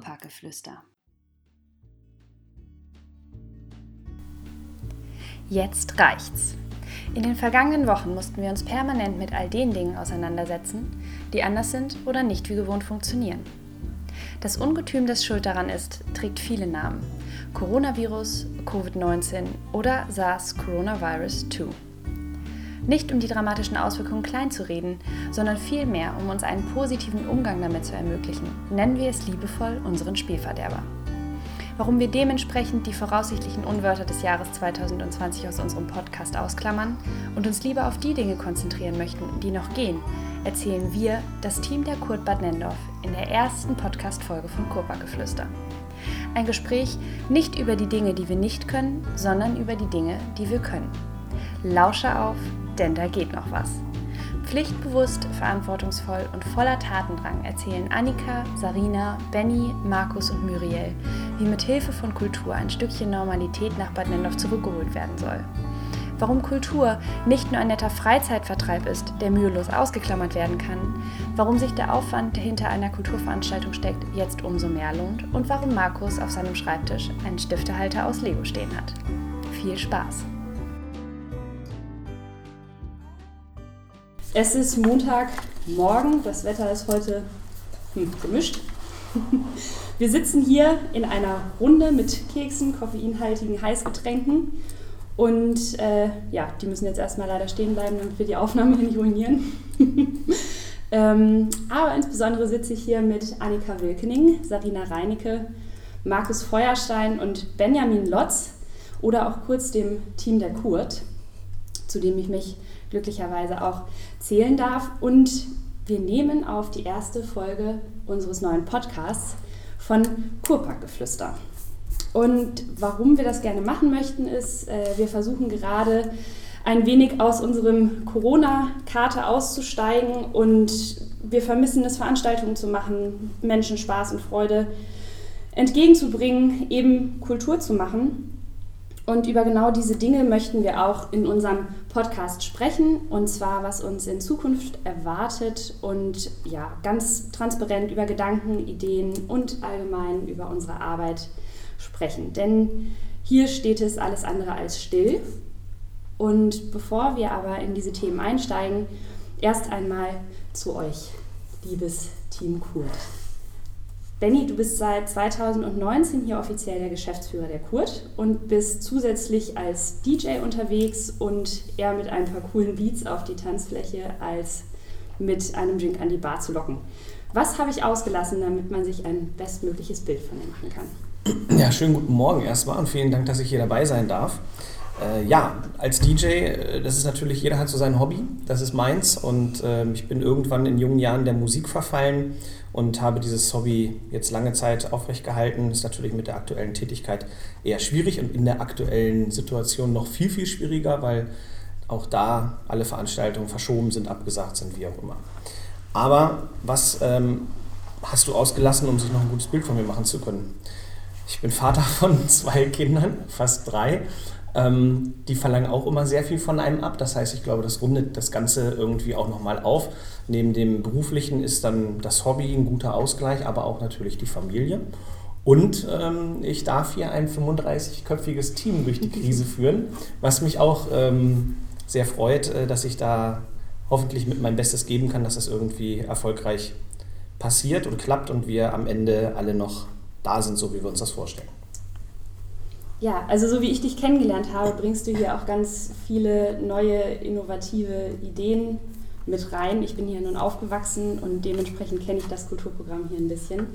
Kurparkgeflüster. Jetzt reicht's. In den vergangenen Wochen mussten wir uns permanent mit all den Dingen auseinandersetzen, die anders sind oder nicht wie gewohnt funktionieren. Das Ungetüm, das schuld daran ist, trägt viele Namen. Coronavirus, Covid-19 oder SARS-Coronavirus 2. Nicht um die dramatischen Auswirkungen klein zu reden, sondern vielmehr um uns einen positiven Umgang damit zu ermöglichen, nennen wir es liebevoll unseren Spielverderber. Warum wir dementsprechend die voraussichtlichen Unwörter des Jahres 2020 aus unserem Podcast ausklammern und uns lieber auf die Dinge konzentrieren möchten, die noch gehen, erzählen wir, das Team der Kurt Bad Nendorf, in der ersten Podcast-Folge von Kurparkgeflüster. Ein Gespräch nicht über die Dinge, die wir nicht können, sondern über die Dinge, die wir können. Lausche auf, denn da geht noch was. Pflichtbewusst, verantwortungsvoll und voller Tatendrang erzählen Annika, Sarina, Benny, Markus und Muriel, wie mit Hilfe von Kultur ein Stückchen Normalität nach Bad Nendorf zurückgeholt werden soll. Warum Kultur nicht nur ein netter Freizeitvertreib ist, der mühelos ausgeklammert werden kann, warum sich der Aufwand, der hinter einer Kulturveranstaltung steckt, jetzt umso mehr lohnt und warum Markus auf seinem Schreibtisch einen Stiftehalter aus Lego stehen hat. Viel Spaß! Es ist Montagmorgen, das Wetter ist heute hm, gemischt. Wir sitzen hier in einer Runde mit Keksen, koffeinhaltigen Heißgetränken und äh, ja, die müssen jetzt erstmal leider stehen bleiben, damit wir die Aufnahme hier nicht ruinieren. ähm, aber insbesondere sitze ich hier mit Annika Wilkening, Sarina Reinecke, Markus Feuerstein und Benjamin Lotz oder auch kurz dem Team der Kurt, zu dem ich mich glücklicherweise auch zählen darf. Und wir nehmen auf die erste Folge unseres neuen Podcasts von Kurparkgeflüster. Und warum wir das gerne machen möchten, ist, äh, wir versuchen gerade ein wenig aus unserem Corona-Karte auszusteigen und wir vermissen es, Veranstaltungen zu machen, Menschen Spaß und Freude entgegenzubringen, eben Kultur zu machen. Und über genau diese Dinge möchten wir auch in unserem Podcast sprechen. Und zwar, was uns in Zukunft erwartet und ja, ganz transparent über Gedanken, Ideen und allgemein über unsere Arbeit sprechen. Denn hier steht es alles andere als still. Und bevor wir aber in diese Themen einsteigen, erst einmal zu euch, liebes Team Kurt. Benny, du bist seit 2019 hier offiziell der Geschäftsführer der Kurt und bist zusätzlich als DJ unterwegs und eher mit ein paar coolen Beats auf die Tanzfläche als mit einem Drink an die Bar zu locken. Was habe ich ausgelassen, damit man sich ein bestmögliches Bild von dir machen kann? Ja, schönen guten Morgen erstmal und vielen Dank, dass ich hier dabei sein darf. Äh, ja, als DJ, äh, das ist natürlich, jeder hat so sein Hobby, das ist meins und äh, ich bin irgendwann in jungen Jahren der Musik verfallen und habe dieses Hobby jetzt lange Zeit aufrecht gehalten. Ist natürlich mit der aktuellen Tätigkeit eher schwierig und in der aktuellen Situation noch viel, viel schwieriger, weil auch da alle Veranstaltungen verschoben sind, abgesagt sind, wie auch immer. Aber was ähm, hast du ausgelassen, um sich noch ein gutes Bild von mir machen zu können? Ich bin Vater von zwei Kindern, fast drei. Ähm, die verlangen auch immer sehr viel von einem ab. Das heißt, ich glaube, das rundet das Ganze irgendwie auch nochmal auf. Neben dem beruflichen ist dann das Hobby ein guter Ausgleich, aber auch natürlich die Familie. Und ähm, ich darf hier ein 35-köpfiges Team durch die Krise führen, was mich auch ähm, sehr freut, äh, dass ich da hoffentlich mit meinem Bestes geben kann, dass das irgendwie erfolgreich passiert und klappt und wir am Ende alle noch da sind, so wie wir uns das vorstellen. Ja, also so wie ich dich kennengelernt habe, bringst du hier auch ganz viele neue, innovative Ideen mit rein. Ich bin hier nun aufgewachsen und dementsprechend kenne ich das Kulturprogramm hier ein bisschen.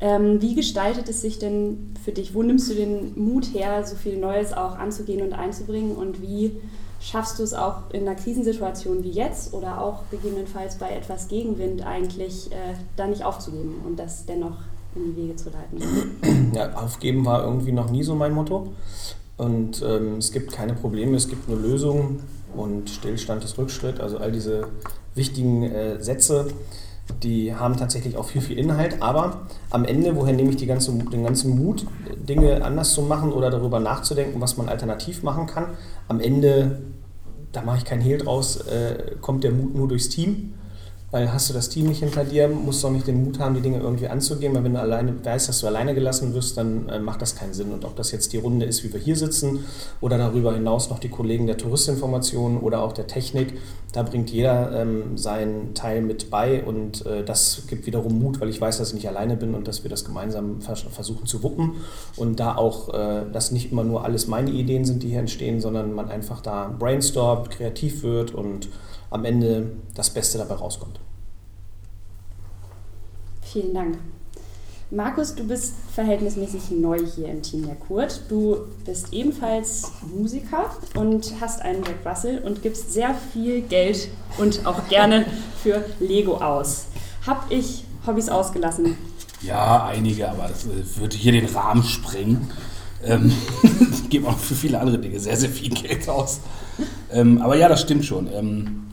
Ähm, wie gestaltet es sich denn für dich? Wo nimmst du den Mut her, so viel Neues auch anzugehen und einzubringen? Und wie schaffst du es auch in einer Krisensituation wie jetzt oder auch gegebenenfalls bei etwas Gegenwind eigentlich äh, da nicht aufzugeben und das dennoch in die Wege zu leiten. Ja, aufgeben war irgendwie noch nie so mein Motto. Und ähm, es gibt keine Probleme, es gibt nur Lösungen. und Stillstand ist Rückschritt. Also all diese wichtigen äh, Sätze, die haben tatsächlich auch viel, viel Inhalt. Aber am Ende, woher nehme ich die ganze, den ganzen Mut, Dinge anders zu machen oder darüber nachzudenken, was man alternativ machen kann? Am Ende, da mache ich keinen Hehl draus, äh, kommt der Mut nur durchs Team. Weil hast du das Team nicht hinter dir, musst du auch nicht den Mut haben, die Dinge irgendwie anzugehen, weil wenn du alleine weißt, dass du alleine gelassen wirst, dann äh, macht das keinen Sinn. Und ob das jetzt die Runde ist, wie wir hier sitzen, oder darüber hinaus noch die Kollegen der Touristinformation oder auch der Technik, da bringt jeder ähm, seinen Teil mit bei und äh, das gibt wiederum Mut, weil ich weiß, dass ich nicht alleine bin und dass wir das gemeinsam vers versuchen zu wuppen und da auch, äh, dass nicht immer nur alles meine Ideen sind, die hier entstehen, sondern man einfach da brainstormt, kreativ wird und am Ende das Beste dabei rauskommt. Vielen Dank. Markus, du bist verhältnismäßig neu hier im Team der Kurt. Du bist ebenfalls Musiker und hast einen Jack Russell und gibst sehr viel Geld und auch gerne für Lego aus. Hab ich Hobbys ausgelassen? Ja, einige, aber das äh, würde hier den Rahmen sprengen. Ähm, ich gebe auch für viele andere Dinge sehr, sehr viel Geld aus. Ähm, aber ja, das stimmt schon. Ähm,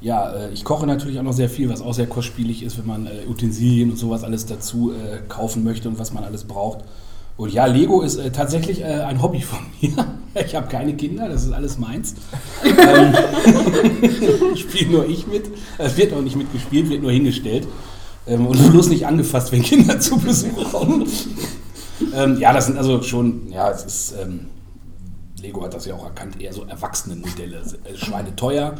ja, äh, ich koche natürlich auch noch sehr viel, was auch sehr kostspielig ist, wenn man äh, Utensilien und sowas alles dazu äh, kaufen möchte und was man alles braucht. Und ja, Lego ist tatsächlich ein Hobby von mir. Ich habe keine Kinder, das ist alles meins. ähm, Spiele nur ich mit. Es wird auch nicht mitgespielt, wird nur hingestellt. Ähm, und bloß nicht angefasst, wenn Kinder zu Besuch kommen. ähm, ja, das sind also schon, ja, es ist, Lego hat das ja auch erkannt, eher so Erwachsenenmodelle. Schweine teuer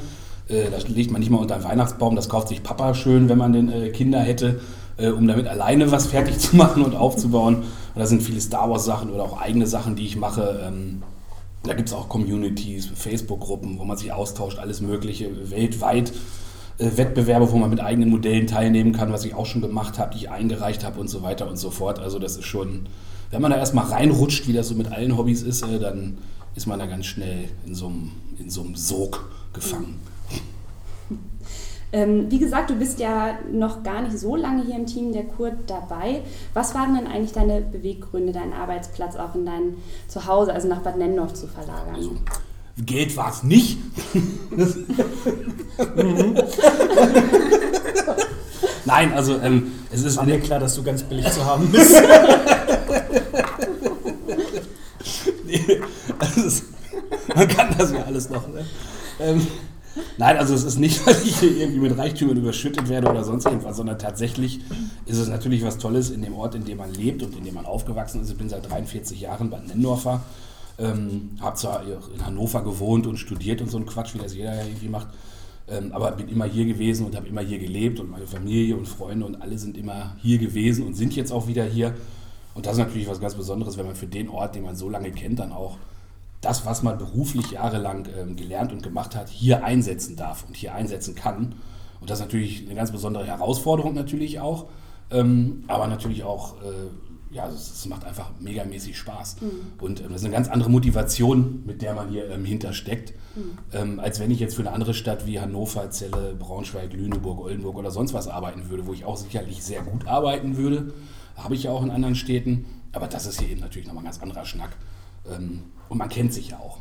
äh, das legt man nicht mal unter einen Weihnachtsbaum, das kauft sich Papa schön, wenn man den äh, Kinder hätte, äh, um damit alleine was fertig zu machen und aufzubauen. Und da sind viele Star Wars Sachen oder auch eigene Sachen, die ich mache. Ähm, da gibt es auch Communities, Facebook-Gruppen, wo man sich austauscht, alles Mögliche, weltweit. Äh, Wettbewerbe, wo man mit eigenen Modellen teilnehmen kann, was ich auch schon gemacht habe, die ich eingereicht habe und so weiter und so fort. Also das ist schon, wenn man da erstmal reinrutscht, wie das so mit allen Hobbys ist, äh, dann ist man da ganz schnell in so einem, in so einem Sog gefangen. Ähm, wie gesagt, du bist ja noch gar nicht so lange hier im Team der Kurt dabei. Was waren denn eigentlich deine Beweggründe, deinen Arbeitsplatz auch in dein Zuhause, also nach Bad Nennendorf zu verlagern? Also, Geld war es nicht. Nein, also ähm, es ist mir klar, dass du ganz billig zu haben bist. nee, ist, man kann das ja alles noch. Ne? Ähm, Nein, also es ist nicht, weil ich hier irgendwie mit Reichtümern überschüttet werde oder sonst irgendwas, sondern tatsächlich ist es natürlich was Tolles in dem Ort, in dem man lebt und in dem man aufgewachsen ist. Ich bin seit 43 Jahren bei Nennendorfer, ähm, habe zwar in Hannover gewohnt und studiert und so ein Quatsch, wie das jeder irgendwie macht, ähm, aber bin immer hier gewesen und habe immer hier gelebt und meine Familie und Freunde und alle sind immer hier gewesen und sind jetzt auch wieder hier. Und das ist natürlich was ganz Besonderes, wenn man für den Ort, den man so lange kennt, dann auch das, was man beruflich jahrelang ähm, gelernt und gemacht hat, hier einsetzen darf und hier einsetzen kann. Und das ist natürlich eine ganz besondere Herausforderung natürlich auch, ähm, aber natürlich auch, äh, ja, es, macht einfach megamäßig Spaß. Mhm. Und ähm, das ist eine ganz andere Motivation, mit der man hier ähm, hintersteckt, mhm. Ähm, als wenn ich jetzt für eine andere Stadt wie Hannover, Celle, Braunschweig, Lüneburg, Oldenburg oder sonst was arbeiten würde, wo ich auch sicherlich sehr gut arbeiten würde. Habe ich ja auch in anderen Städten. Aber das ist hier eben natürlich nochmal ein ganz anderer Schnack. Und man kennt sich ja auch.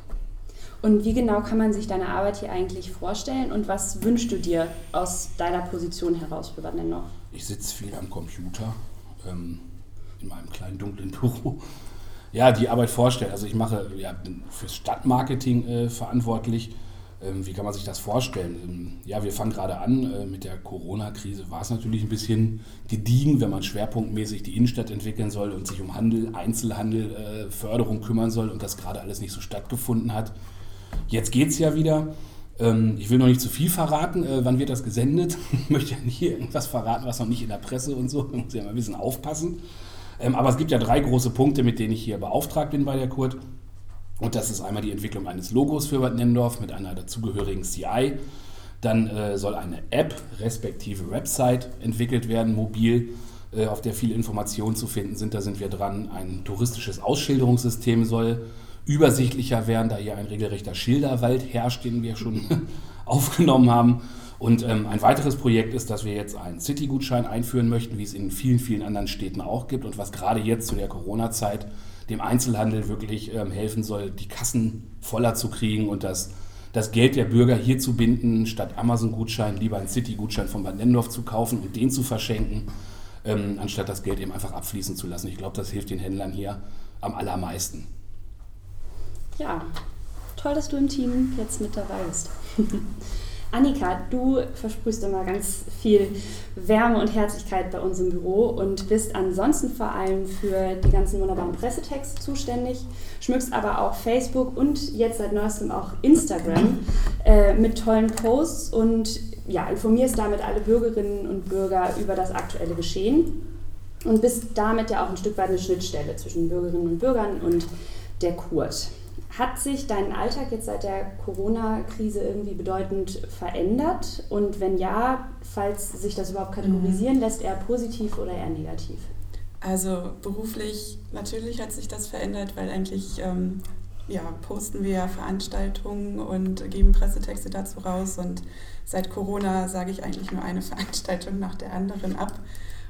Und wie genau kann man sich deine Arbeit hier eigentlich vorstellen und was wünschst du dir aus deiner Position heraus für Bad noch? Ich sitze viel am Computer ähm, in meinem kleinen dunklen Büro. Ja, die Arbeit vorstellen. Also ich mache ja, bin fürs Stadtmarketing äh, verantwortlich wie kann man sich das vorstellen? Ähm, ja, wir fangen gerade an. Äh, mit der Corona-Krise war es natürlich ein bisschen gediegen, wenn man schwerpunktmäßig die Innenstadt entwickeln soll und sich um Handel, Einzelhandel, äh, Förderung kümmern soll und das gerade alles nicht so stattgefunden hat. Jetzt geht es ja wieder. Ähm, ich will noch nicht zu viel verraten. Äh, wann wird das gesendet? Ich möchte ja nicht irgendwas verraten, was noch nicht in der Presse und so. Man muss ja mal ein bisschen aufpassen. Aber es gibt ja drei große Punkte, mit denen ich hier beauftragt bin bei der Kurt. Und das ist einmal die Entwicklung eines Logos für Bad Nennendorf mit einer dazugehörigen CI. Dann äh, soll eine App respektive Website entwickelt werden, mobil, äh, auf der viele Informationen zu finden sind. Da sind wir dran. Ein touristisches Ausschilderungssystem soll übersichtlicher werden, da hier ein regelrechter Schilderwald herrscht, den wir schon aufgenommen haben. Und ähm, ein weiteres Projekt ist, dass wir jetzt einen City-Gutschein einführen möchten, wie es in vielen, vielen anderen Städten auch gibt und was gerade jetzt zu der Corona-Zeit dem Einzelhandel wirklich ähm, helfen soll, die Kassen voller zu kriegen und das, das Geld der Bürger hier zu binden, statt Amazon-Gutschein lieber einen City-Gutschein von Bad Nendorf zu kaufen und den zu verschenken, ähm, anstatt das Geld eben einfach abfließen zu lassen. Ich glaube, das hilft den Händlern hier am allermeisten. Ja, toll, dass du im Team jetzt mit dabei bist. Annika, du versprühst immer ganz viel Wärme und Herzlichkeit bei uns im Büro und bist ansonsten vor allem für die ganzen wunderbaren Pressetexte zuständig, schmückst aber auch Facebook und jetzt seit neuestem auch Instagram äh, mit tollen Posts und ja, informierst damit alle Bürgerinnen und Bürger über das aktuelle Geschehen und bist damit ja auch ein Stück weit eine Schnittstelle zwischen Bürgerinnen und Bürgern und der Kurt. Hat sich dein Alltag jetzt seit der Corona-Krise irgendwie bedeutend verändert? Und wenn ja, falls sich das überhaupt kategorisieren mhm. lässt, eher positiv oder eher negativ? Also beruflich natürlich hat sich das verändert, weil eigentlich ähm, ja, posten wir ja Veranstaltungen und geben Pressetexte dazu raus. Und seit Corona sage ich eigentlich nur eine Veranstaltung nach der anderen ab.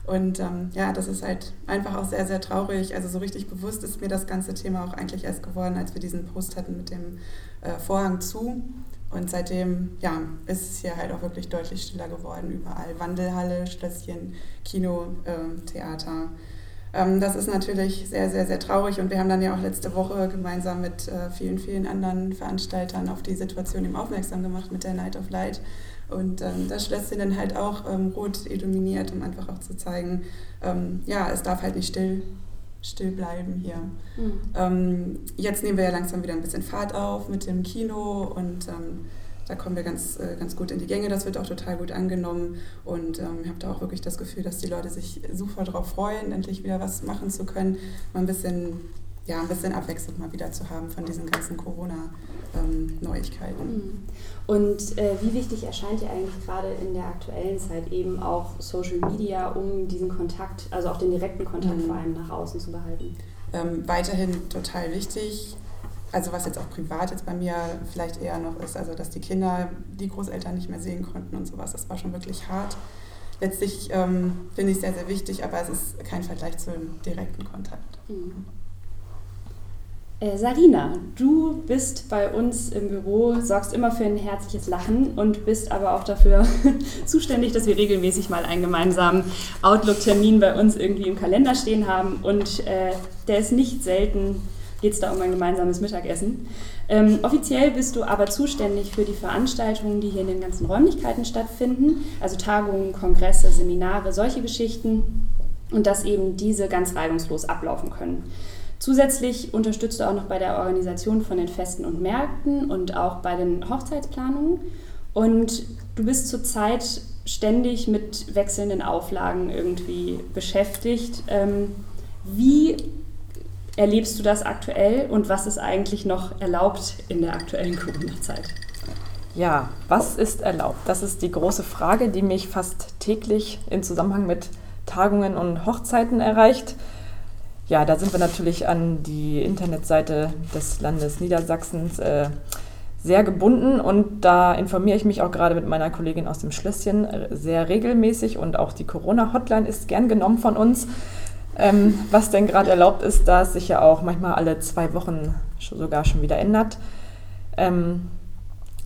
Und ähm, ja, das ist halt einfach auch sehr, sehr traurig. Also so richtig bewusst ist mir das ganze Thema auch eigentlich erst geworden, als wir diesen Post hatten mit dem äh, Vorhang zu. Und seitdem ja, ist es hier halt auch wirklich deutlich stiller geworden. Überall Wandelhalle, Schlösschen, Kino, äh, Theater. Ähm, das ist natürlich sehr, sehr, sehr traurig. Und wir haben dann ja auch letzte Woche gemeinsam mit äh, vielen, vielen anderen Veranstaltern auf die Situation eben aufmerksam gemacht mit der Night of Light und ähm, das Schlösschen dann halt auch ähm, rot illuminiert, um einfach auch zu zeigen, ähm, ja, es darf halt nicht still, still bleiben hier. Mhm. Jetzt nehmen wir ja langsam wieder ein bisschen Fahrt auf mit dem Kino und ähm, da kommen wir ganz, äh, ganz gut in die Gänge. Das wird auch total gut angenommen und ähm, ich habe da auch wirklich das Gefühl, dass die Leute sich super darauf freuen, endlich wieder was machen zu können, mal ein bisschen ja, ein bisschen Abwechslung mal wieder zu haben von diesen ganzen Corona-Neuigkeiten. Mhm. Und äh, wie wichtig erscheint dir eigentlich gerade in der aktuellen Zeit eben auch Social Media, um diesen Kontakt, also auch den direkten Kontakt mhm. vor allem nach außen zu behalten? Ähm, weiterhin total wichtig. Also was jetzt auch privat jetzt bei mir vielleicht eher noch ist, also dass die Kinder die Großeltern nicht mehr sehen konnten und sowas, das war schon wirklich hart. Letztlich ähm, finde ich es sehr, sehr wichtig, aber es ist kein Vergleich zum direkten Kontakt. Mhm. Äh, Sarina, du bist bei uns im Büro, sorgst immer für ein herzliches Lachen und bist aber auch dafür zuständig, dass wir regelmäßig mal einen gemeinsamen Outlook-Termin bei uns irgendwie im Kalender stehen haben. Und äh, der ist nicht selten, geht es da um ein gemeinsames Mittagessen. Ähm, offiziell bist du aber zuständig für die Veranstaltungen, die hier in den ganzen Räumlichkeiten stattfinden, also Tagungen, Kongresse, Seminare, solche Geschichten. Und dass eben diese ganz reibungslos ablaufen können. Zusätzlich unterstützt du auch noch bei der Organisation von den Festen und Märkten und auch bei den Hochzeitsplanungen. Und du bist zurzeit ständig mit wechselnden Auflagen irgendwie beschäftigt. Ähm, wie erlebst du das aktuell und was ist eigentlich noch erlaubt in der aktuellen Corona-Zeit? Ja, was ist erlaubt? Das ist die große Frage, die mich fast täglich in Zusammenhang mit Tagungen und Hochzeiten erreicht. Ja, da sind wir natürlich an die Internetseite des Landes Niedersachsens äh, sehr gebunden und da informiere ich mich auch gerade mit meiner Kollegin aus dem Schlösschen äh, sehr regelmäßig und auch die Corona-Hotline ist gern genommen von uns. Ähm, was denn gerade erlaubt ist, da es sich ja auch manchmal alle zwei Wochen sogar schon wieder ändert. Ähm,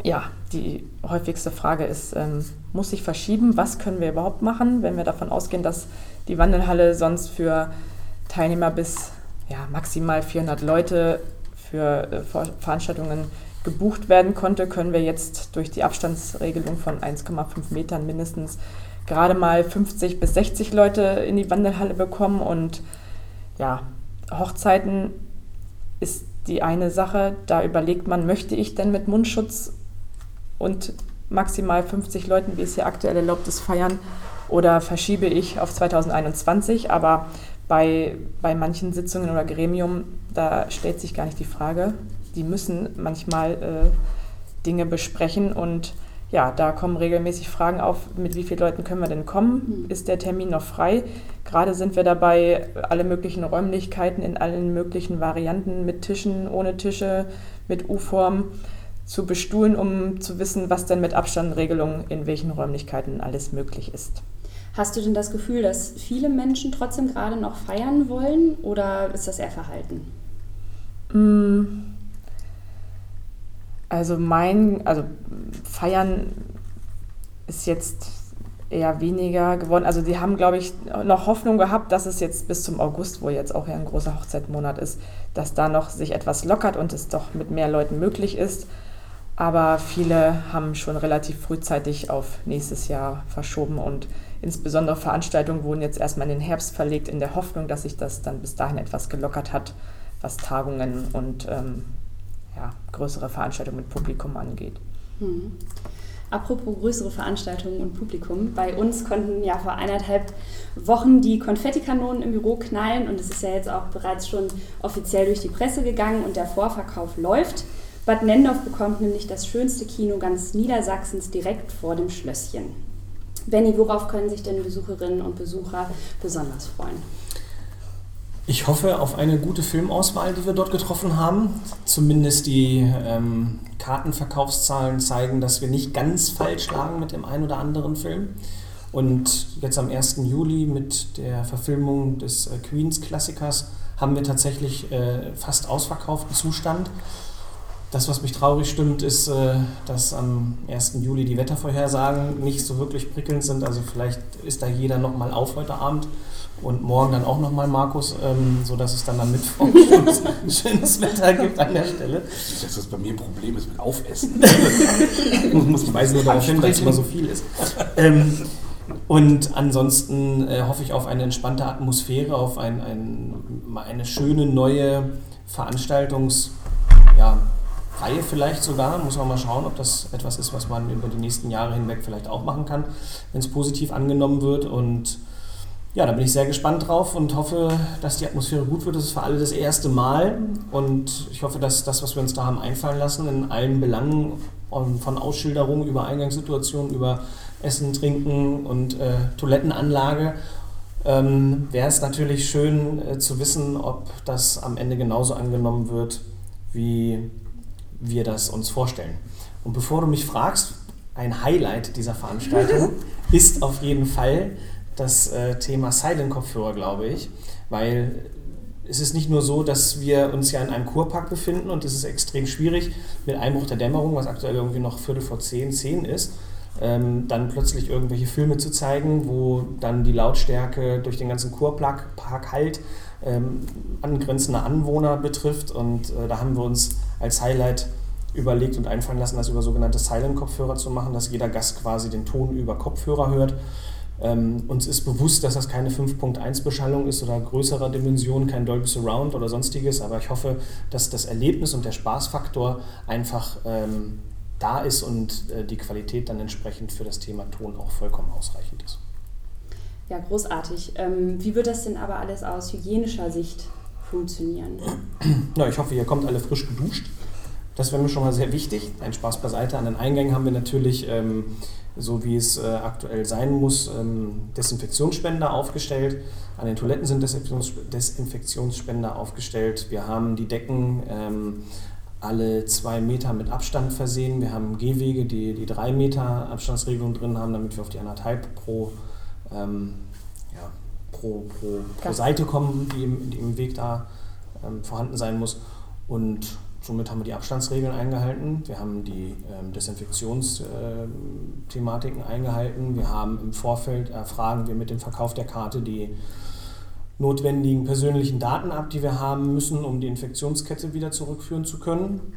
ja, die häufigste Frage ist, ähm, muss sich verschieben? Was können wir überhaupt machen, wenn wir davon ausgehen, dass die Wandelhalle sonst für Teilnehmer bis ja, maximal 400 Leute für äh, Veranstaltungen gebucht werden konnte, können wir jetzt durch die Abstandsregelung von 1,5 Metern mindestens gerade mal 50 bis 60 Leute in die Wandelhalle bekommen. Und ja, Hochzeiten ist die eine Sache. Da überlegt man, möchte ich denn mit Mundschutz und maximal 50 Leuten, wie es hier aktuell erlaubt ist, feiern oder verschiebe ich auf 2021. Aber bei, bei manchen Sitzungen oder Gremium, da stellt sich gar nicht die Frage. Die müssen manchmal äh, Dinge besprechen und ja, da kommen regelmäßig Fragen auf, mit wie vielen Leuten können wir denn kommen? Mhm. Ist der Termin noch frei? Gerade sind wir dabei, alle möglichen Räumlichkeiten in allen möglichen Varianten mit Tischen, ohne Tische, mit U-Form zu bestuhlen, um zu wissen, was denn mit Abstandregelungen in welchen Räumlichkeiten alles möglich ist. Hast du denn das Gefühl, dass viele Menschen trotzdem gerade noch feiern wollen oder ist das eher verhalten? Mm. Also mein, also Feiern ist jetzt eher weniger geworden. Also die haben, glaube ich, noch Hoffnung gehabt, dass es jetzt bis zum August, wo jetzt auch ja ein großer Hochzeitmonat ist, dass da noch sich etwas lockert und es doch mit mehr Leuten möglich ist. Aber viele haben schon relativ frühzeitig auf nächstes Jahr verschoben und insbesondere Veranstaltungen wurden jetzt erstmal in den Herbst verlegt, in der Hoffnung, dass sich das dann bis dahin etwas gelockert hat, was Tagungen und ähm, ja, größere Veranstaltungen mit Publikum angeht. Hm. Apropos größere Veranstaltungen und Publikum, bei uns konnten ja vor eineinhalb Wochen die Konfettikanonen im Büro knallen und es ist ja jetzt auch bereits schon offiziell durch die Presse gegangen und der Vorverkauf läuft. Bad Nendorf bekommt nämlich das schönste Kino ganz Niedersachsens direkt vor dem Schlösschen. Benny, worauf können sich denn Besucherinnen und Besucher besonders freuen? Ich hoffe auf eine gute Filmauswahl, die wir dort getroffen haben. Zumindest die ähm, Kartenverkaufszahlen zeigen, dass wir nicht ganz falsch lagen mit dem einen oder anderen Film. Und jetzt am 1. Juli mit der Verfilmung des äh, Queens-Klassikers haben wir tatsächlich äh, fast ausverkauften Zustand. Das, was mich traurig stimmt, ist, äh, dass am 1. Juli die Wettervorhersagen nicht so wirklich prickelnd sind. Also vielleicht ist da jeder nochmal auf heute Abend und morgen dann auch nochmal Markus, ähm, sodass es dann am Mittwoch schönes Wetter gibt an der Stelle. Dass das bei mir ein Problem ist mit Aufessen. muss ich weiß nur darauf hin, weil es immer so viel ist. Ähm, und ansonsten äh, hoffe ich auf eine entspannte Atmosphäre, auf ein, ein, eine schöne neue Veranstaltungs- ja, Reihe vielleicht sogar. Muss man mal schauen, ob das etwas ist, was man über die nächsten Jahre hinweg vielleicht auch machen kann, wenn es positiv angenommen wird. Und ja, da bin ich sehr gespannt drauf und hoffe, dass die Atmosphäre gut wird. Das ist für alle das erste Mal und ich hoffe, dass das, was wir uns da haben einfallen lassen, in allen Belangen von Ausschilderungen über Eingangssituationen, über Essen, Trinken und äh, Toilettenanlage, ähm, wäre es natürlich schön äh, zu wissen, ob das am Ende genauso angenommen wird, wie wir das uns vorstellen. Und bevor du mich fragst, ein Highlight dieser Veranstaltung ist auf jeden Fall das äh, Thema Silent-Kopfhörer, glaube ich, weil es ist nicht nur so, dass wir uns ja in einem Kurpark befinden und es ist extrem schwierig mit Einbruch der Dämmerung, was aktuell irgendwie noch Viertel vor zehn, zehn ist, ähm, dann plötzlich irgendwelche Filme zu zeigen, wo dann die Lautstärke durch den ganzen Kurpark halt ähm, angrenzende Anwohner betrifft. Und äh, da haben wir uns als Highlight überlegt und einfallen lassen, das über sogenannte Silent-Kopfhörer zu machen, dass jeder Gast quasi den Ton über Kopfhörer hört. Ähm, uns ist bewusst, dass das keine 5.1-Beschallung ist oder größerer Dimension, kein Dolby Surround oder sonstiges, aber ich hoffe, dass das Erlebnis und der Spaßfaktor einfach ähm, da ist und äh, die Qualität dann entsprechend für das Thema Ton auch vollkommen ausreichend ist. Ja, großartig. Ähm, wie wird das denn aber alles aus hygienischer Sicht funktionieren? Na, ich hoffe, ihr kommt alle frisch geduscht. Das wäre mir schon mal sehr wichtig. Ein Spaß beiseite. An den Eingängen haben wir natürlich ähm, so wie es äh, aktuell sein muss, ähm, Desinfektionsspender aufgestellt. An den Toiletten sind Desinfektions Desinfektionsspender aufgestellt. Wir haben die Decken ähm, alle zwei Meter mit Abstand versehen. Wir haben Gehwege, die die drei Meter Abstandsregelung drin haben, damit wir auf die anderthalb pro, ähm, ja, pro, pro, pro Seite kommen, die im, die im Weg da ähm, vorhanden sein muss. Und Somit haben wir die Abstandsregeln eingehalten, wir haben die ähm, Desinfektionsthematiken äh, eingehalten, wir haben im Vorfeld, erfragen wir mit dem Verkauf der Karte die notwendigen persönlichen Daten ab, die wir haben müssen, um die Infektionskette wieder zurückführen zu können.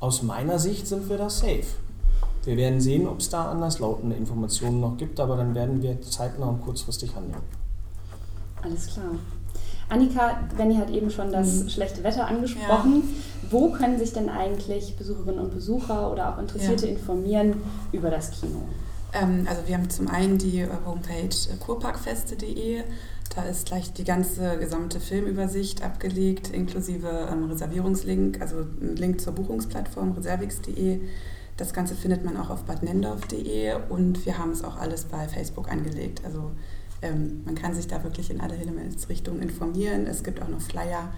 Aus meiner Sicht sind wir da safe. Wir werden sehen, ob es da anderslautende Informationen noch gibt, aber dann werden wir zeitnah und kurzfristig handeln. Alles klar. Annika, Benny hat eben schon das mhm. schlechte Wetter angesprochen. Ja. Wo können sich denn eigentlich Besucherinnen und Besucher oder auch Interessierte ja. informieren über das Kino? Ähm, also wir haben zum einen die äh, Homepage äh, kurparkfeste.de. Da ist gleich die ganze gesamte Filmübersicht abgelegt, inklusive ähm, Reservierungslink, also ein Link zur Buchungsplattform reservix.de. Das Ganze findet man auch auf badnendorf.de und wir haben es auch alles bei Facebook angelegt. Also ähm, man kann sich da wirklich in alle Himmelsrichtungen informieren. Es gibt auch noch Flyer.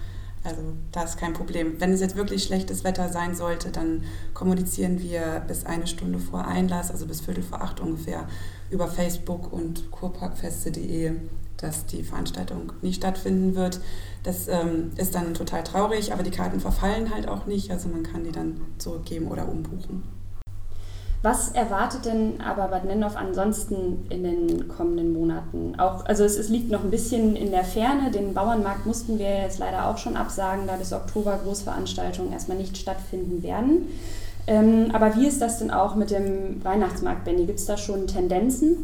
Also da ist kein Problem. Wenn es jetzt wirklich schlechtes Wetter sein sollte, dann kommunizieren wir bis eine Stunde vor Einlass, also bis Viertel vor acht ungefähr, über Facebook und kurparkfeste.de dass die Veranstaltung nicht stattfinden wird. Das ähm, ist dann total traurig, aber die Karten verfallen halt auch nicht. Also man kann die dann zurückgeben oder umbuchen. Was erwartet denn aber Bad Nennendorf ansonsten in den kommenden Monaten? Auch, also es, es, liegt noch ein bisschen in der Ferne. Den Bauernmarkt mussten wir jetzt leider auch schon absagen, da bis Oktober Großveranstaltungen erstmal nicht stattfinden werden. Ähm, aber wie ist das denn auch mit dem Weihnachtsmarkt, Benny? Gibt es da schon Tendenzen?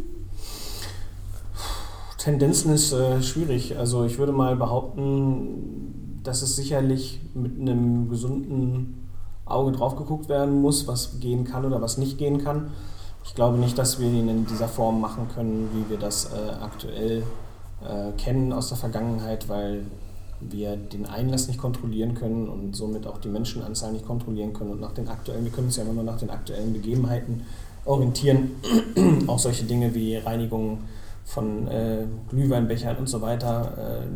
Tendenzen ist äh, schwierig. Also ich würde mal behaupten, dass es sicherlich mit einem gesunden Auge drauf geguckt werden muss, was gehen kann oder was nicht gehen kann. Ich glaube nicht, dass wir ihn in dieser Form machen können, wie wir das äh, aktuell äh, kennen aus der Vergangenheit, weil wir den Einlass nicht kontrollieren können und somit auch die Menschenanzahl nicht kontrollieren können. Und nach den aktuellen, wir können uns ja immer nur nach den aktuellen Begebenheiten orientieren. auch solche Dinge wie Reinigung von äh, Glühweinbechern und so weiter, äh,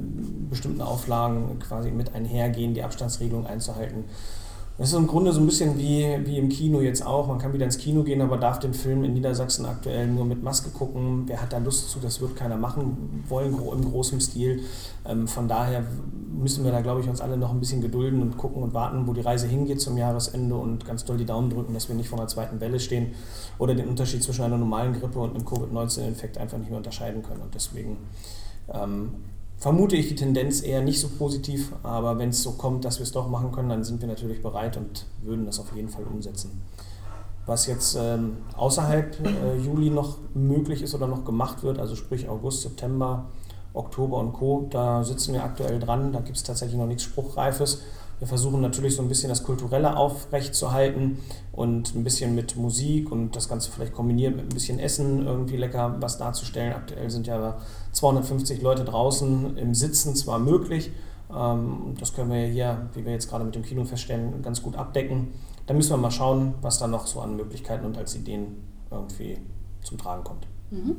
bestimmten Auflagen quasi mit einhergehen, die Abstandsregelung einzuhalten. Das ist im Grunde so ein bisschen wie, wie im Kino jetzt auch. Man kann wieder ins Kino gehen, aber darf den Film in Niedersachsen aktuell nur mit Maske gucken. Wer hat da Lust zu? Das wird keiner machen wollen im großen Stil. Ähm, von daher müssen wir da, glaube ich, uns alle noch ein bisschen gedulden und gucken und warten, wo die Reise hingeht zum Jahresende und ganz doll die Daumen drücken, dass wir nicht vor einer zweiten Welle stehen oder den Unterschied zwischen einer normalen Grippe und einem Covid-19-Infekt einfach nicht mehr unterscheiden können. Und deswegen ähm, vermute ich die Tendenz eher nicht so positiv, aber wenn es so kommt, dass wir es doch machen können, dann sind wir natürlich bereit und würden das auf jeden Fall umsetzen. Was jetzt ähm, außerhalb äh, Juli noch möglich ist oder noch gemacht wird, also sprich August, September, Oktober und Co., da sitzen wir aktuell dran, da gibt es tatsächlich noch nichts Spruchreifes. Wir versuchen natürlich so ein bisschen das Kulturelle aufrechtzuerhalten und ein bisschen mit Musik und das Ganze vielleicht kombiniert mit ein bisschen Essen irgendwie lecker was darzustellen. Aktuell sind ja 250 Leute draußen im Sitzen zwar möglich, ähm, das können wir hier, wie wir jetzt gerade mit dem Kino feststellen, ganz gut abdecken. Da müssen wir mal schauen, was da noch so an Möglichkeiten und als Ideen irgendwie zum Tragen kommt. Mhm.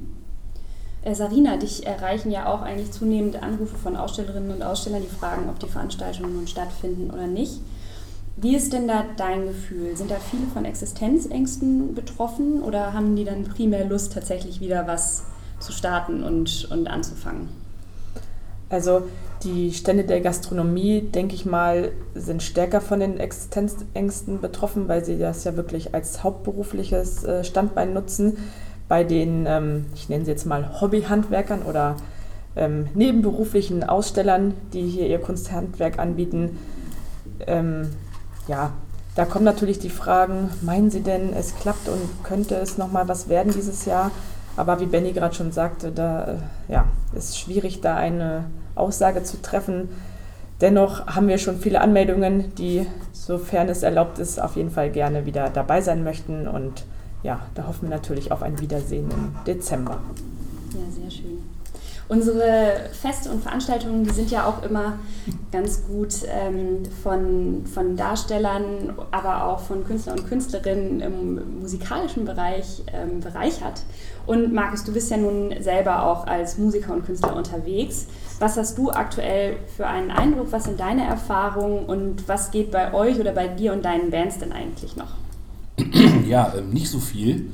Äh, Sarina, dich erreichen ja auch eigentlich zunehmend Anrufe von Ausstellerinnen und Ausstellern, die fragen, ob die Veranstaltungen nun stattfinden oder nicht. Wie ist denn da dein Gefühl? Sind da viele von Existenzängsten betroffen oder haben die dann primär Lust, tatsächlich wieder was zu starten und, und anzufangen? Also die Stände der Gastronomie, denke ich mal, sind stärker von den Existenzängsten betroffen, weil sie das ja wirklich als hauptberufliches äh, Standbein nutzen bei den, ähm, ich nenne sie jetzt mal Hobbyhandwerkern oder ähm, nebenberuflichen Ausstellern, die hier ihr Kunsthandwerk anbieten, ähm, ja, da kommen natürlich die Fragen, meinen Sie denn, es klappt und könnte es nochmal was werden dieses Jahr? Aber wie Benny gerade schon sagte, da äh, ja, ist schwierig, da eine Aussage zu treffen. Dennoch haben wir schon viele Anmeldungen, die, sofern es erlaubt ist, auf jeden Fall gerne wieder dabei sein möchten und ja, da hoffen wir natürlich auf ein Wiedersehen im Dezember. Ja, sehr schön. Unsere Feste und Veranstaltungen, die sind ja auch immer ganz gut ähm, von, von Darstellern, aber auch von Künstlern und Künstlerinnen im musikalischen Bereich ähm, bereichert. Und Markus, du bist ja nun selber auch als Musiker und Künstler unterwegs. Was hast du aktuell für einen Eindruck? Was sind deine Erfahrungen und was geht bei euch oder bei dir und deinen Bands denn eigentlich noch? ja, ähm, nicht so viel.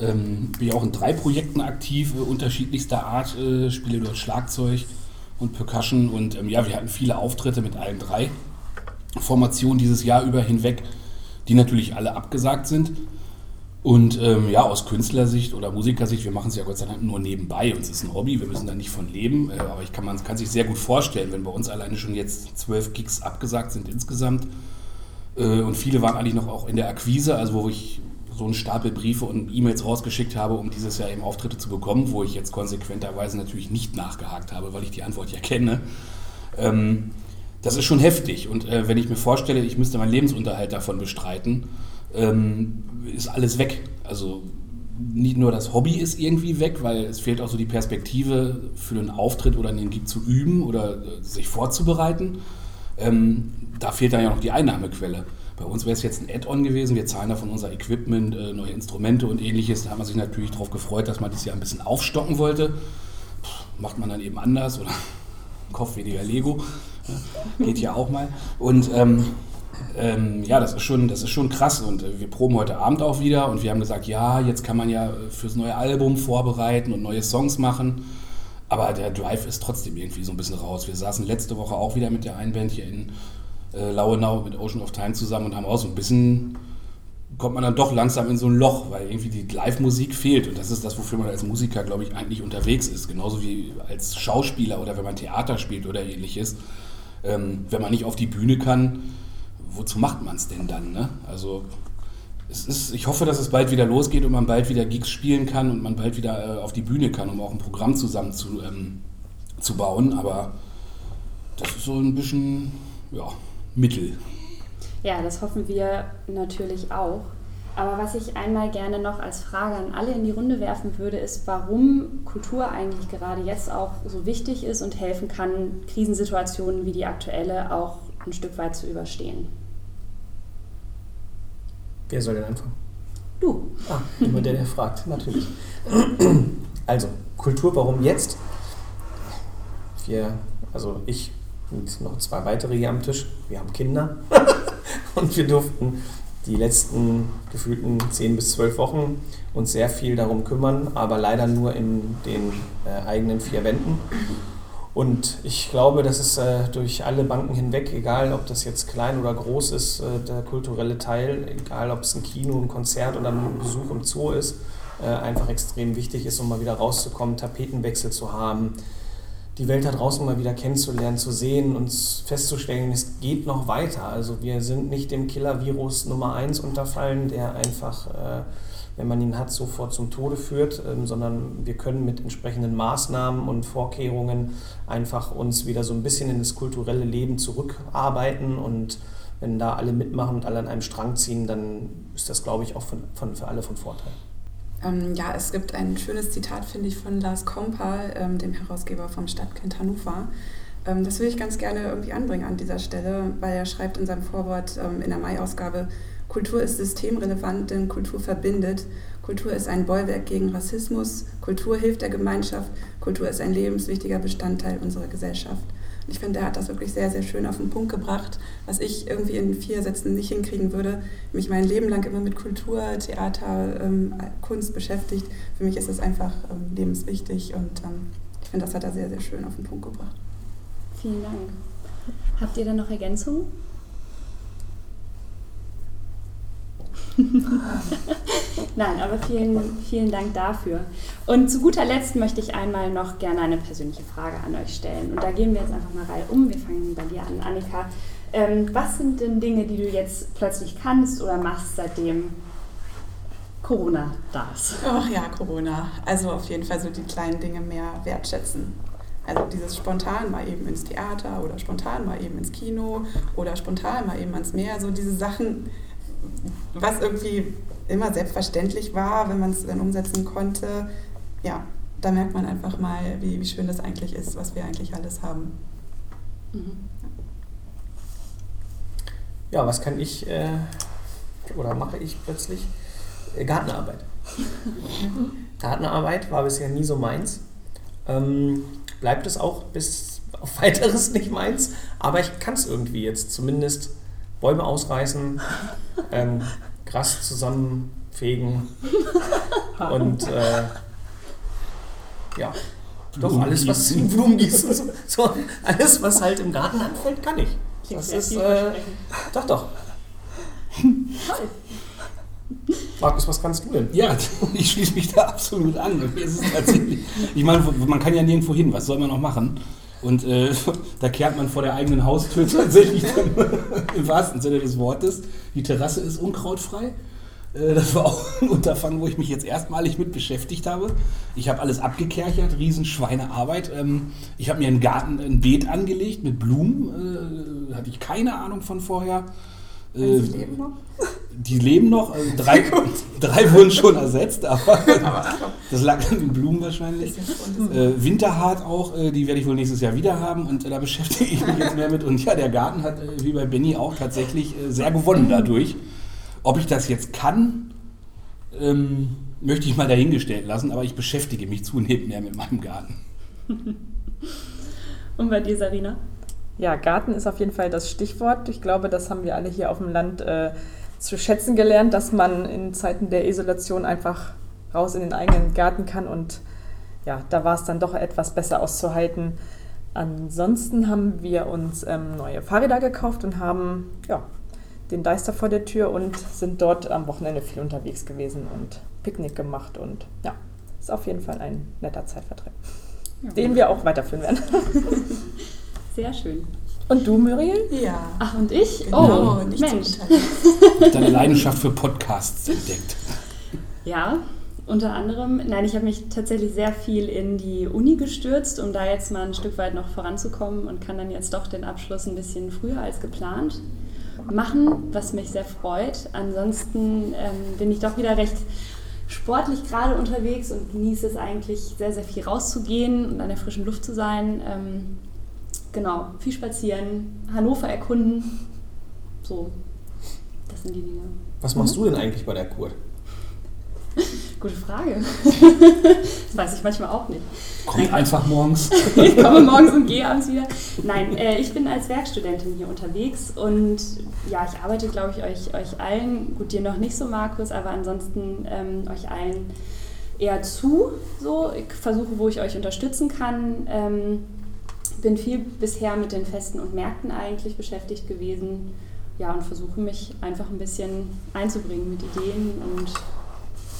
Ähm, bin ja auch in drei Projekten aktiv, äh, unterschiedlichster Art, äh, spiele dort Schlagzeug und Percussion und ähm, ja, wir hatten viele Auftritte mit allen drei Formationen dieses Jahr über hinweg, die natürlich alle abgesagt sind. Und ähm, ja, aus Künstlersicht oder Musikersicht, wir machen es ja Gott sei Dank nur nebenbei, uns ist ein Hobby, wir müssen da nicht von leben, äh, aber ich kann, man kann sich sehr gut vorstellen, wenn bei uns alleine schon jetzt zwölf Gigs abgesagt sind insgesamt, äh, und viele waren eigentlich noch auch in der Akquise, also wo ich so einen Stapel Briefe und E-Mails rausgeschickt habe, um dieses Jahr eben Auftritte zu bekommen, wo ich jetzt konsequenterweise natürlich nicht nachgehakt habe, weil ich die Antwort ja kenne. Ähm, das ist schon heftig. Und äh, wenn ich mir vorstelle, ich müsste meinen Lebensunterhalt davon bestreiten, ähm, ist alles weg. Also nicht nur das Hobby ist irgendwie weg, weil es fehlt auch so die Perspektive für einen Auftritt oder einen Gig zu üben oder äh, sich vorzubereiten. Ähm, da fehlt dann ja noch die Einnahmequelle. Bei uns wäre es jetzt ein Add-on gewesen. Wir zahlen da von unser Equipment, äh, neue Instrumente und ähnliches. Da hat man sich natürlich darauf gefreut, dass man das ja ein bisschen aufstocken wollte. Puh, macht man dann eben anders oder kauft weniger Lego. Ja, geht ja auch mal. Und ähm, ähm, ja, das ist, schon, das ist schon krass. Und äh, wir proben heute Abend auch wieder. Und wir haben gesagt, ja, jetzt kann man ja fürs neue Album vorbereiten und neue Songs machen. Aber der Drive ist trotzdem irgendwie so ein bisschen raus. Wir saßen letzte Woche auch wieder mit der einen Band hier in äh, Lauenau mit Ocean of Time zusammen und haben auch so ein bisschen, kommt man dann doch langsam in so ein Loch, weil irgendwie die Live-Musik fehlt. Und das ist das, wofür man als Musiker, glaube ich, eigentlich unterwegs ist. Genauso wie als Schauspieler oder wenn man Theater spielt oder ähnliches. Ähm, wenn man nicht auf die Bühne kann, wozu macht man es denn dann? Ne? Also ist, ich hoffe, dass es bald wieder losgeht und man bald wieder Gigs spielen kann und man bald wieder äh, auf die Bühne kann, um auch ein Programm zusammen zu, ähm, zu bauen. Aber das ist so ein bisschen, ja, Mittel. Ja, das hoffen wir natürlich auch. Aber was ich einmal gerne noch als Frage an alle in die Runde werfen würde, ist, warum Kultur eigentlich gerade jetzt auch so wichtig ist und helfen kann, Krisensituationen wie die aktuelle auch ein Stück weit zu überstehen. Wer soll denn anfangen? Du. Ah, immer der, der fragt, natürlich. Also, Kultur, warum jetzt? Wir, also ich und noch zwei weitere hier am Tisch, wir haben Kinder und wir durften die letzten gefühlten zehn bis zwölf Wochen uns sehr viel darum kümmern, aber leider nur in den äh, eigenen vier Wänden. Und ich glaube, dass es äh, durch alle Banken hinweg, egal ob das jetzt klein oder groß ist, äh, der kulturelle Teil, egal ob es ein Kino, ein Konzert oder ein Besuch im Zoo ist, äh, einfach extrem wichtig ist, um mal wieder rauszukommen, Tapetenwechsel zu haben, die Welt da draußen mal wieder kennenzulernen, zu sehen und festzustellen, es geht noch weiter. Also wir sind nicht dem Killer-Virus Nummer 1 unterfallen, der einfach äh, wenn man ihn hat, sofort zum Tode führt, ähm, sondern wir können mit entsprechenden Maßnahmen und Vorkehrungen einfach uns wieder so ein bisschen in das kulturelle Leben zurückarbeiten und wenn da alle mitmachen und alle an einem Strang ziehen, dann ist das, glaube ich, auch von, von, für alle von Vorteil. Ähm, ja, es gibt ein schönes Zitat, finde ich, von Lars Kompal, ähm, dem Herausgeber vom Stadtkind Hannover. Ähm, das will ich ganz gerne irgendwie anbringen an dieser Stelle, weil er schreibt in seinem Vorwort ähm, in der Mai-Ausgabe, Kultur ist systemrelevant, denn Kultur verbindet. Kultur ist ein Bollwerk gegen Rassismus. Kultur hilft der Gemeinschaft. Kultur ist ein lebenswichtiger Bestandteil unserer Gesellschaft. Ich finde, er hat das wirklich sehr, sehr schön auf den Punkt gebracht, was ich irgendwie in vier Sätzen nicht hinkriegen würde. Mich mein Leben lang immer mit Kultur, Theater, ähm, Kunst beschäftigt. Für mich ist es einfach ähm, lebenswichtig und ähm, ich finde, das hat er sehr, sehr schön auf den Punkt gebracht. Vielen Dank. Habt ihr da noch Ergänzungen? Nein, aber vielen, vielen Dank dafür. Und zu guter Letzt möchte ich einmal noch gerne eine persönliche Frage an euch stellen. Und da gehen wir jetzt einfach mal rein um. Wir fangen bei dir an, Annika. Ähm, was sind denn Dinge, die du jetzt plötzlich kannst oder machst, seitdem Corona da ist? Ach ja, Corona. Also auf jeden Fall so die kleinen Dinge mehr wertschätzen. Also dieses spontan mal eben ins Theater oder spontan mal eben ins Kino oder spontan mal eben ans Meer. So diese Sachen, was irgendwie immer selbstverständlich war, wenn man es dann umsetzen konnte, ja, da merkt man einfach mal, wie, wie schön das eigentlich ist, was wir eigentlich alles haben. Mhm. Ja, was kann ich äh, oder mache ich plötzlich? Äh, Gartenarbeit. Gartenarbeit war bisher nie so meins. Ähm, bleibt es auch bis auf weiteres nicht meins, aber ich kann es irgendwie jetzt zumindest Bäume ausreißen, ähm, Gras zusammenfegen und äh, ja, doch alles, was in Blumen gießen, so, so, alles, was halt im Garten anfällt, kann ich. Das ist, äh, doch, doch. Markus, was kannst du denn? Ja, ich schließe mich da absolut an. ich meine, man kann ja nirgendwo hin. Was soll man noch machen? Und äh, da kehrt man vor der eigenen Haustür tatsächlich dann, im wahrsten Sinne des Wortes. Die Terrasse ist unkrautfrei. Äh, das war auch ein Unterfangen, wo ich mich jetzt erstmalig mit beschäftigt habe. Ich habe alles abgekerchert, Riesenschweinearbeit. Ähm, ich habe mir einen Garten, ein Beet angelegt mit Blumen. Äh, hatte ich keine Ahnung von vorher. Äh, die leben noch? Also drei, drei wurden schon ersetzt, aber das lag an den Blumen wahrscheinlich. Äh, Winterhart auch, äh, die werde ich wohl nächstes Jahr wieder haben und äh, da beschäftige ich mich jetzt mehr mit. Und ja, der Garten hat, äh, wie bei Benny auch, tatsächlich äh, sehr gewonnen dadurch. Ob ich das jetzt kann, ähm, möchte ich mal dahingestellt lassen, aber ich beschäftige mich zunehmend mehr mit meinem Garten. Und bei dir, Sarina? Ja, Garten ist auf jeden Fall das Stichwort. Ich glaube, das haben wir alle hier auf dem Land äh, zu schätzen gelernt, dass man in Zeiten der Isolation einfach raus in den eigenen Garten kann und ja, da war es dann doch etwas besser auszuhalten. Ansonsten haben wir uns ähm, neue Fahrräder gekauft und haben ja, den Deister vor der Tür und sind dort am Wochenende viel unterwegs gewesen und Picknick gemacht und ja, ist auf jeden Fall ein netter Zeitvertreib, Ja. den wir auch weiterführen werden. Sehr schön. Und du, Muriel? Ja. Ach, und ich? Genau, oh, nicht Mensch. Deine Leidenschaft für Podcasts entdeckt. Ja, unter anderem. Nein, ich habe mich tatsächlich sehr viel in die Uni gestürzt, um da jetzt mal ein Stück weit noch voranzukommen und kann dann jetzt doch den Abschluss ein bisschen früher als geplant machen, was mich sehr freut. Ansonsten ähm, bin ich doch wieder recht sportlich gerade unterwegs und genieße es eigentlich sehr, sehr viel rauszugehen und an der frischen Luft zu sein. Ähm, genau, viel spazieren, Hannover erkunden. So, das sind die Dinge. Was machst du denn eigentlich bei der Kur? Gute Frage. das weiß ich manchmal auch nicht. Kommt einfach morgens. Ich komme morgens und gehe abends wieder. Nein, äh, ich bin als Werkstudentin hier unterwegs und ja, ich arbeite, glaube ich, euch, euch allen, gut, dir noch nicht so, Markus, aber ansonsten ähm, euch allen eher zu. So, ich versuche, wo ich euch unterstützen kann. Ähm, bin viel bisher mit den Festen und Märkten eigentlich beschäftigt gewesen. Ja, und versuche mich einfach ein bisschen einzubringen mit Ideen und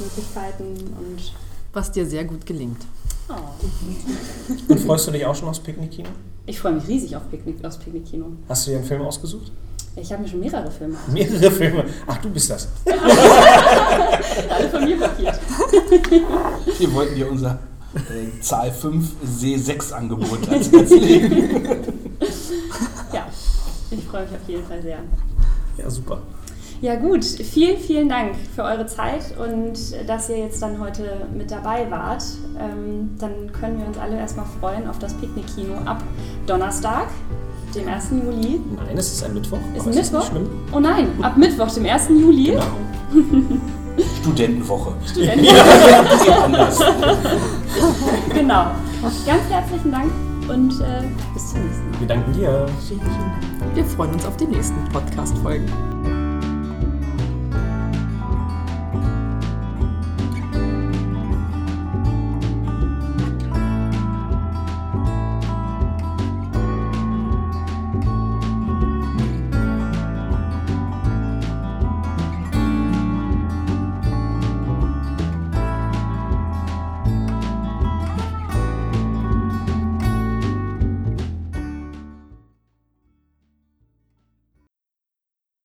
Möglichkeiten und Was dir sehr gut gelingt. oh. Und freust du dich auch schon aufs Picknickkino? Ich freue mich riesig auf Picknick, aufs Picknickkino. Hast du dir einen Film ausgesucht? Ich habe mir schon mehrere Filme Mehrere Filme. Ach, du bist das. alle von mir blockiert. Wir wollten dir unser äh, Zahl 5 C6 Angebot legen. Ja, ich freue mich auf jeden Fall sehr. Ja, super. Ja gut, vielen, vielen Dank für eure Zeit und dass ihr jetzt dann heute mit dabei wart. Ähm, dann können wir uns alle erstmal freuen auf das Picknickkino ab Donnerstag, dem 1. Juli. Nein, es ist ein Mittwoch. Ist ein es Ist Mittwoch? nicht schlimm. Oh nein, ab Mittwoch, dem 1. Juli. Genau. Studentenwoche. Studenten- Geht anders. genau. Ganz herzlichen Dank und äh, bis zum nächsten Mal. Wir danken dir. Wir freuen uns auf die nächsten Podcast-Folgen.